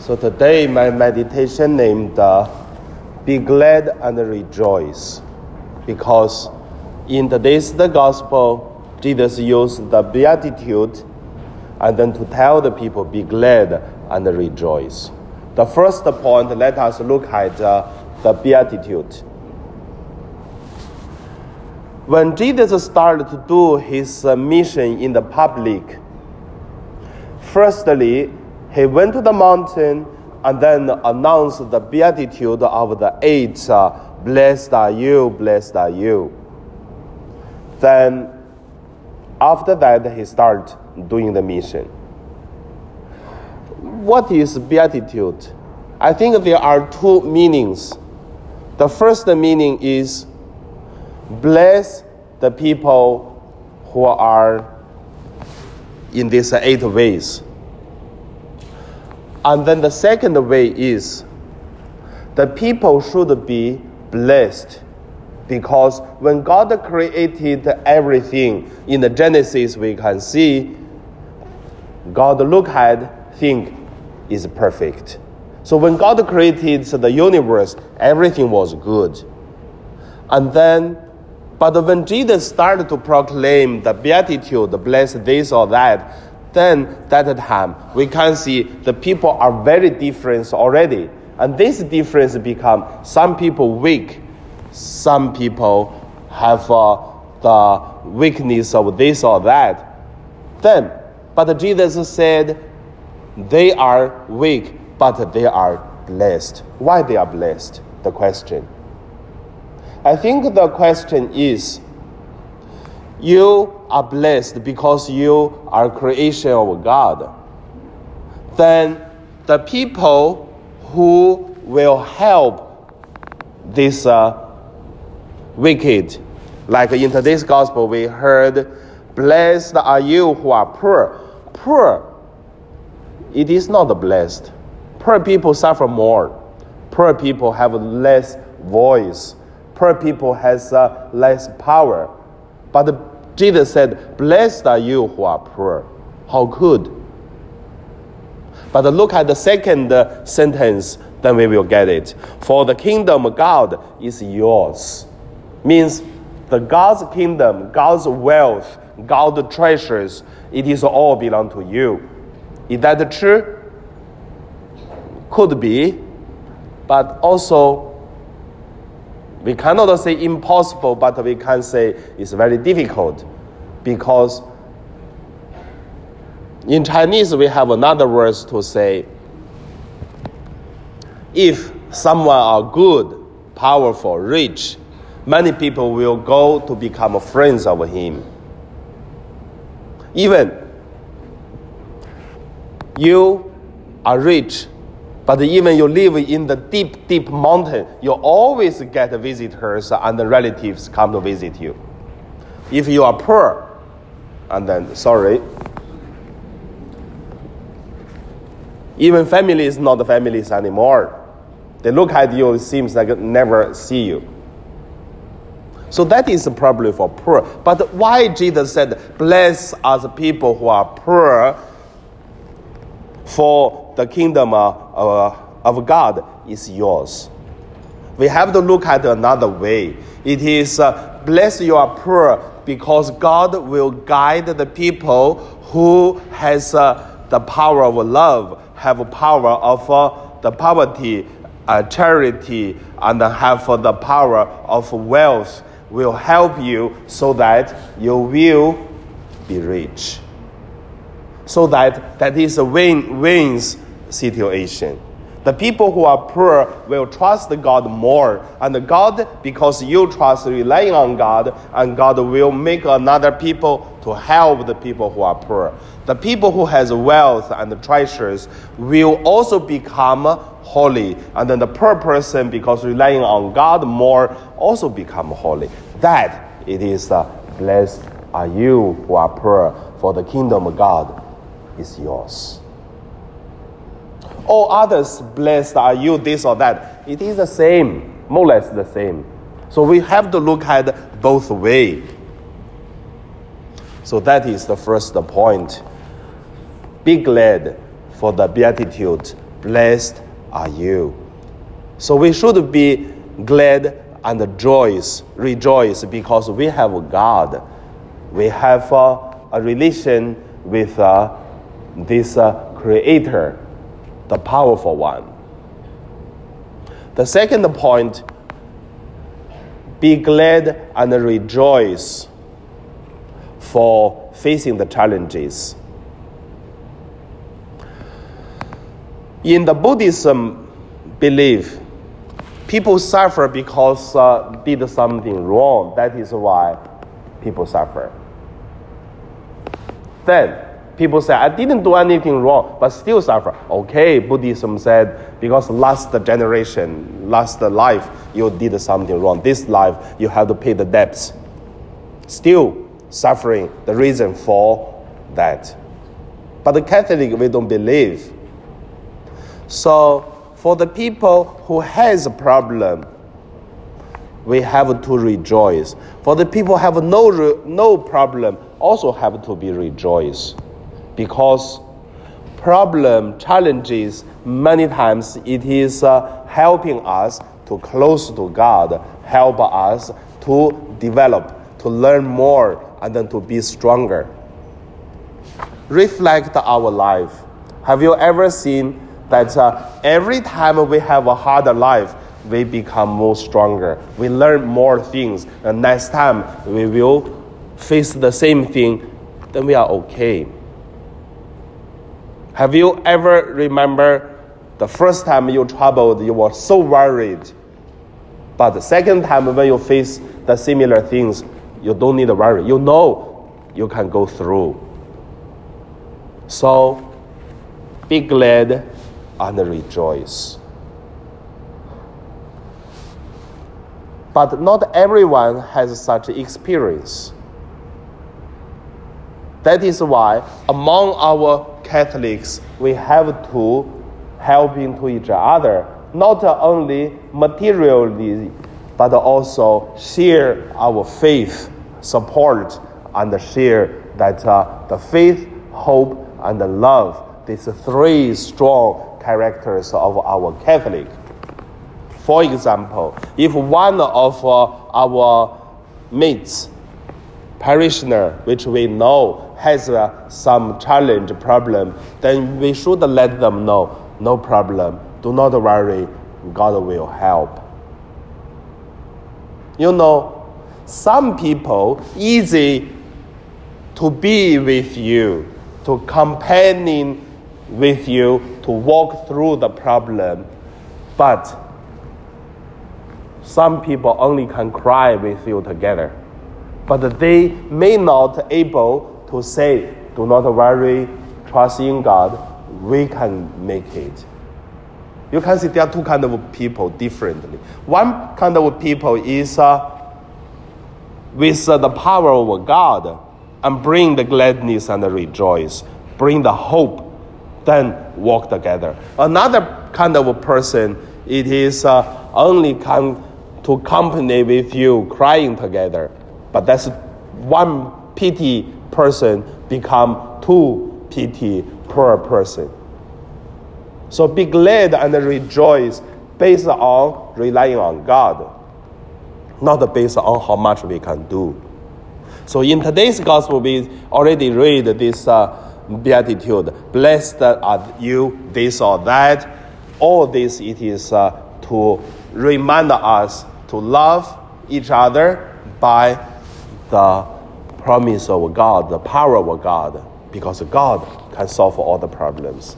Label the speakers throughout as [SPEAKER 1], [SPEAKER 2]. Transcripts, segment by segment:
[SPEAKER 1] So today my meditation named uh, Be Glad and Rejoice because in today's the gospel Jesus used the beatitude and then to tell the people be glad and rejoice. The first point let us look at uh, the beatitude. When Jesus started to do his uh, mission in the public, firstly he went to the mountain and then announced the beatitude of the eight uh, Blessed are you, blessed are you. Then, after that, he started doing the mission. What is beatitude? I think there are two meanings. The first meaning is bless the people who are in these eight ways. And then the second way is the people should be blessed because when God created everything in the Genesis, we can see God look at think is perfect. So when God created the universe, everything was good. And then, but when Jesus started to proclaim the beatitude, bless this or that, then that time we can see the people are very different already. And this difference become some people weak, some people have uh, the weakness of this or that. Then, but Jesus said, they are weak, but they are blessed. Why they are blessed? The question. I think the question is you are blessed because you are creation of God. Then the people who will help this uh, wicked, like in today's gospel, we heard, Blessed are you who are poor. Poor, it is not blessed. Poor people suffer more. Poor people have less voice. Poor people has uh, less power. But Jesus said, Blessed are you who are poor. How good. But look at the second uh, sentence, then we will get it. For the kingdom of God is yours. Means the God's kingdom, God's wealth, God's treasures, it is all belong to you. Is that true? Could be, but also we cannot say impossible, but we can say it's very difficult because in Chinese we have another word to say if someone are good, powerful, rich, many people will go to become friends of him. Even you are rich, but even you live in the deep, deep mountain, you always get visitors and the relatives come to visit you. If you are poor, and then, sorry, even family is not families anymore. They look at you, it seems like never see you. So that is a problem for poor. But why Jesus said, Bless us people who are poor, for the kingdom of, of God is yours. We have to look at another way. It is, uh, Bless you are poor because God will guide the people who has uh, the power of love, have power of uh, the poverty, uh, charity, and have the power of wealth will help you so that you will be rich. So that that is a win-win situation. The people who are poor will trust God more, and God, because you trust relying on God, and God will make another people to help the people who are poor. The people who has wealth and treasures will also become holy, and then the poor person, because relying on God more, also become holy. That it is uh, blessed are you who are poor, for the kingdom of God is yours all others blessed are you this or that. It is the same, more or less the same. So we have to look at both way. So that is the first point. Be glad for the beatitude blessed are you. So we should be glad and rejoice, rejoice because we have God. We have uh, a relation with uh, this uh, Creator, the powerful one. The second point be glad and rejoice for facing the challenges. In the Buddhism belief, people suffer because uh, did something wrong. That is why people suffer. Then people say, I didn't do anything wrong, but still suffer. Okay, Buddhism said, because last generation, last life, you did something wrong. This life, you have to pay the debts. Still suffering, the reason for that. But the Catholic, we don't believe. So, for the people who has a problem, we have to rejoice. For the people who have no, no problem, also have to be rejoice because problem challenges many times it is uh, helping us to close to god help us to develop to learn more and then to be stronger. Reflect our life. Have you ever seen that uh, every time we have a harder life we become more stronger? We learn more things. And next time we will face the same thing then we are okay have you ever remember the first time you traveled, you were so worried, but the second time when you face the similar things, you don't need to worry. You know you can go through. So be glad and rejoice. But not everyone has such experience. That is why among our Catholics, we have to help into each other, not only materially, but also share our faith, support, and share that uh, the faith, hope, and the love, these three strong characters of our Catholic. For example, if one of uh, our mates, parishioner, which we know has uh, some challenge, problem, then we should let them know. No problem, do not worry, God will help. You know, some people easy to be with you, to companion with you, to walk through the problem, but some people only can cry with you together, but they may not able to say, do not worry, trust in God, we can make it. You can see there are two kind of people differently. One kind of people is uh, with uh, the power of God and bring the gladness and the rejoice, bring the hope, then walk together. Another kind of person, it is uh, only come to company with you crying together. But that's one pity person become two pity poor person. So be glad and rejoice based on relying on God, not based on how much we can do. So in today's gospel, we already read this uh, beatitude. Blessed are you, this or that. All this it is uh, to remind us to love each other by the promise of God, the power of God, because God can solve all the problems.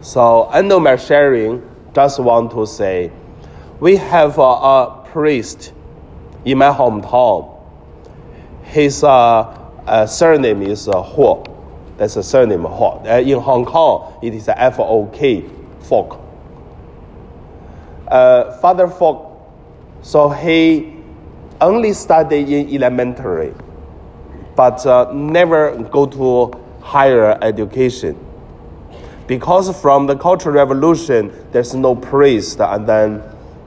[SPEAKER 1] So, end of my sharing, just want to say, we have a, a priest in my hometown. His uh, uh, surname is uh, Huo. That's a surname Huo. Uh, in Hong Kong, it is F O K, Fok. Uh, Father Fok, so he only study in elementary, but uh, never go to higher education. Because from the Cultural Revolution, there's no priest, and then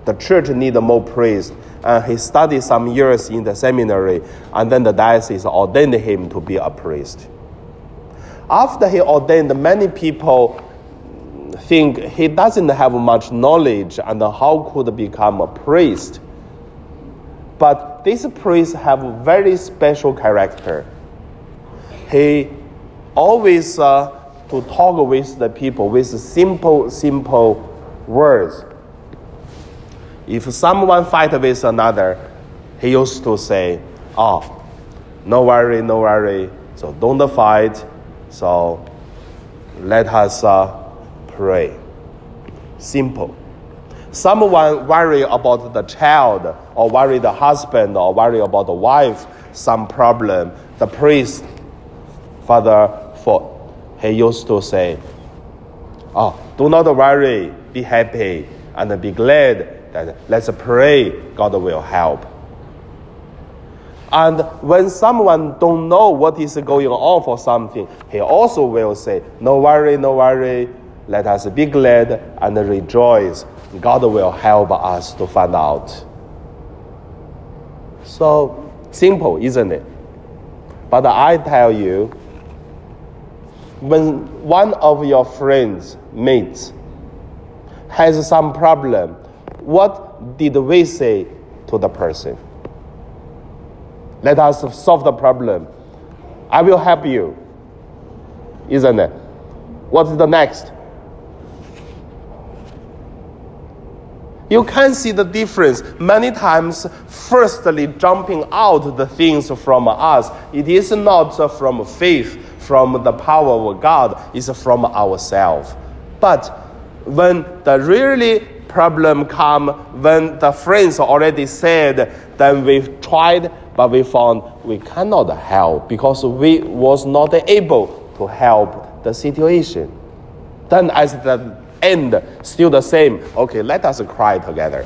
[SPEAKER 1] the church need more priest. And he studied some years in the seminary, and then the diocese ordained him to be a priest. after he ordained, many people think he doesn't have much knowledge and how could become a priest. But this priest have a very special character. He always uh, to talk with the people with simple, simple words. If someone fight with another, he used to say, "Oh, no worry, no worry. So don't fight. So let us uh, pray. Simple. Someone worry about the child, or worry the husband, or worry about the wife, some problem. The priest, Father, for he used to say, "Oh, do not worry, be happy, and be glad that let's pray. God will help." And when someone don't know what is going on for something, he also will say, "No worry, no worry. Let us be glad and rejoice. God will help us to find out." So simple, isn't it? But I tell you, when one of your friends, mates, has some problem, what did we say to the person? Let us solve the problem. I will help you. Isn't it? What's the next? You can see the difference. Many times, firstly, jumping out the things from us, it is not from faith, from the power of God, it's from ourselves. But when the really problem come, when the friends already said, then we tried but we found we cannot help because we was not able to help the situation. Then as the end, still the same. Okay, let us cry together.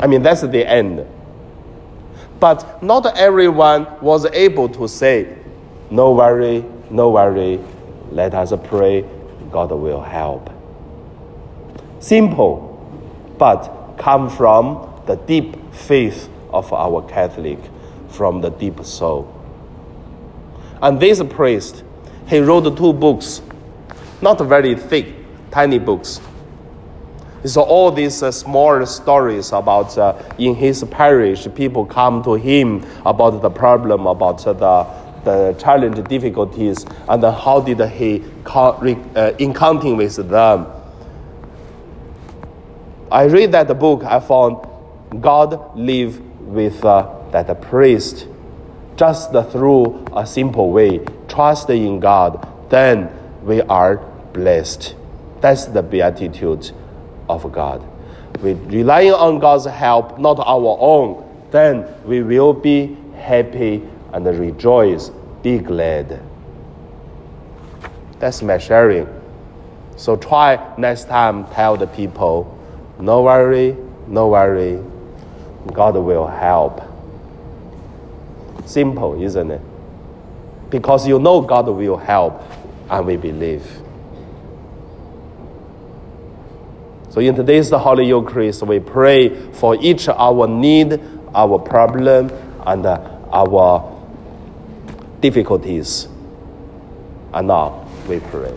[SPEAKER 1] I mean, that's the end. But not everyone was able to say, no worry, no worry, let us pray, God will help. Simple, but come from the deep faith of our Catholic from the deep soul. And this priest, he wrote two books, not very thick, tiny books. So all these uh, small stories about uh, in his parish, people come to him about the problem, about uh, the the challenge, difficulties, and how did he uh, encountering with them. I read that book. I found God live with uh, that priest just through a simple way, trust in God, then we are blessed. That's the beatitude of God. We relying on God's help, not our own, then we will be happy and rejoice, be glad. That's my sharing. So try next time, tell the people, no worry, no worry. God will help. Simple, isn't it? Because you know God will help, and we believe. So in today's Holy Eucharist, we pray for each our need, our problem, and uh, our difficulties. And now we pray.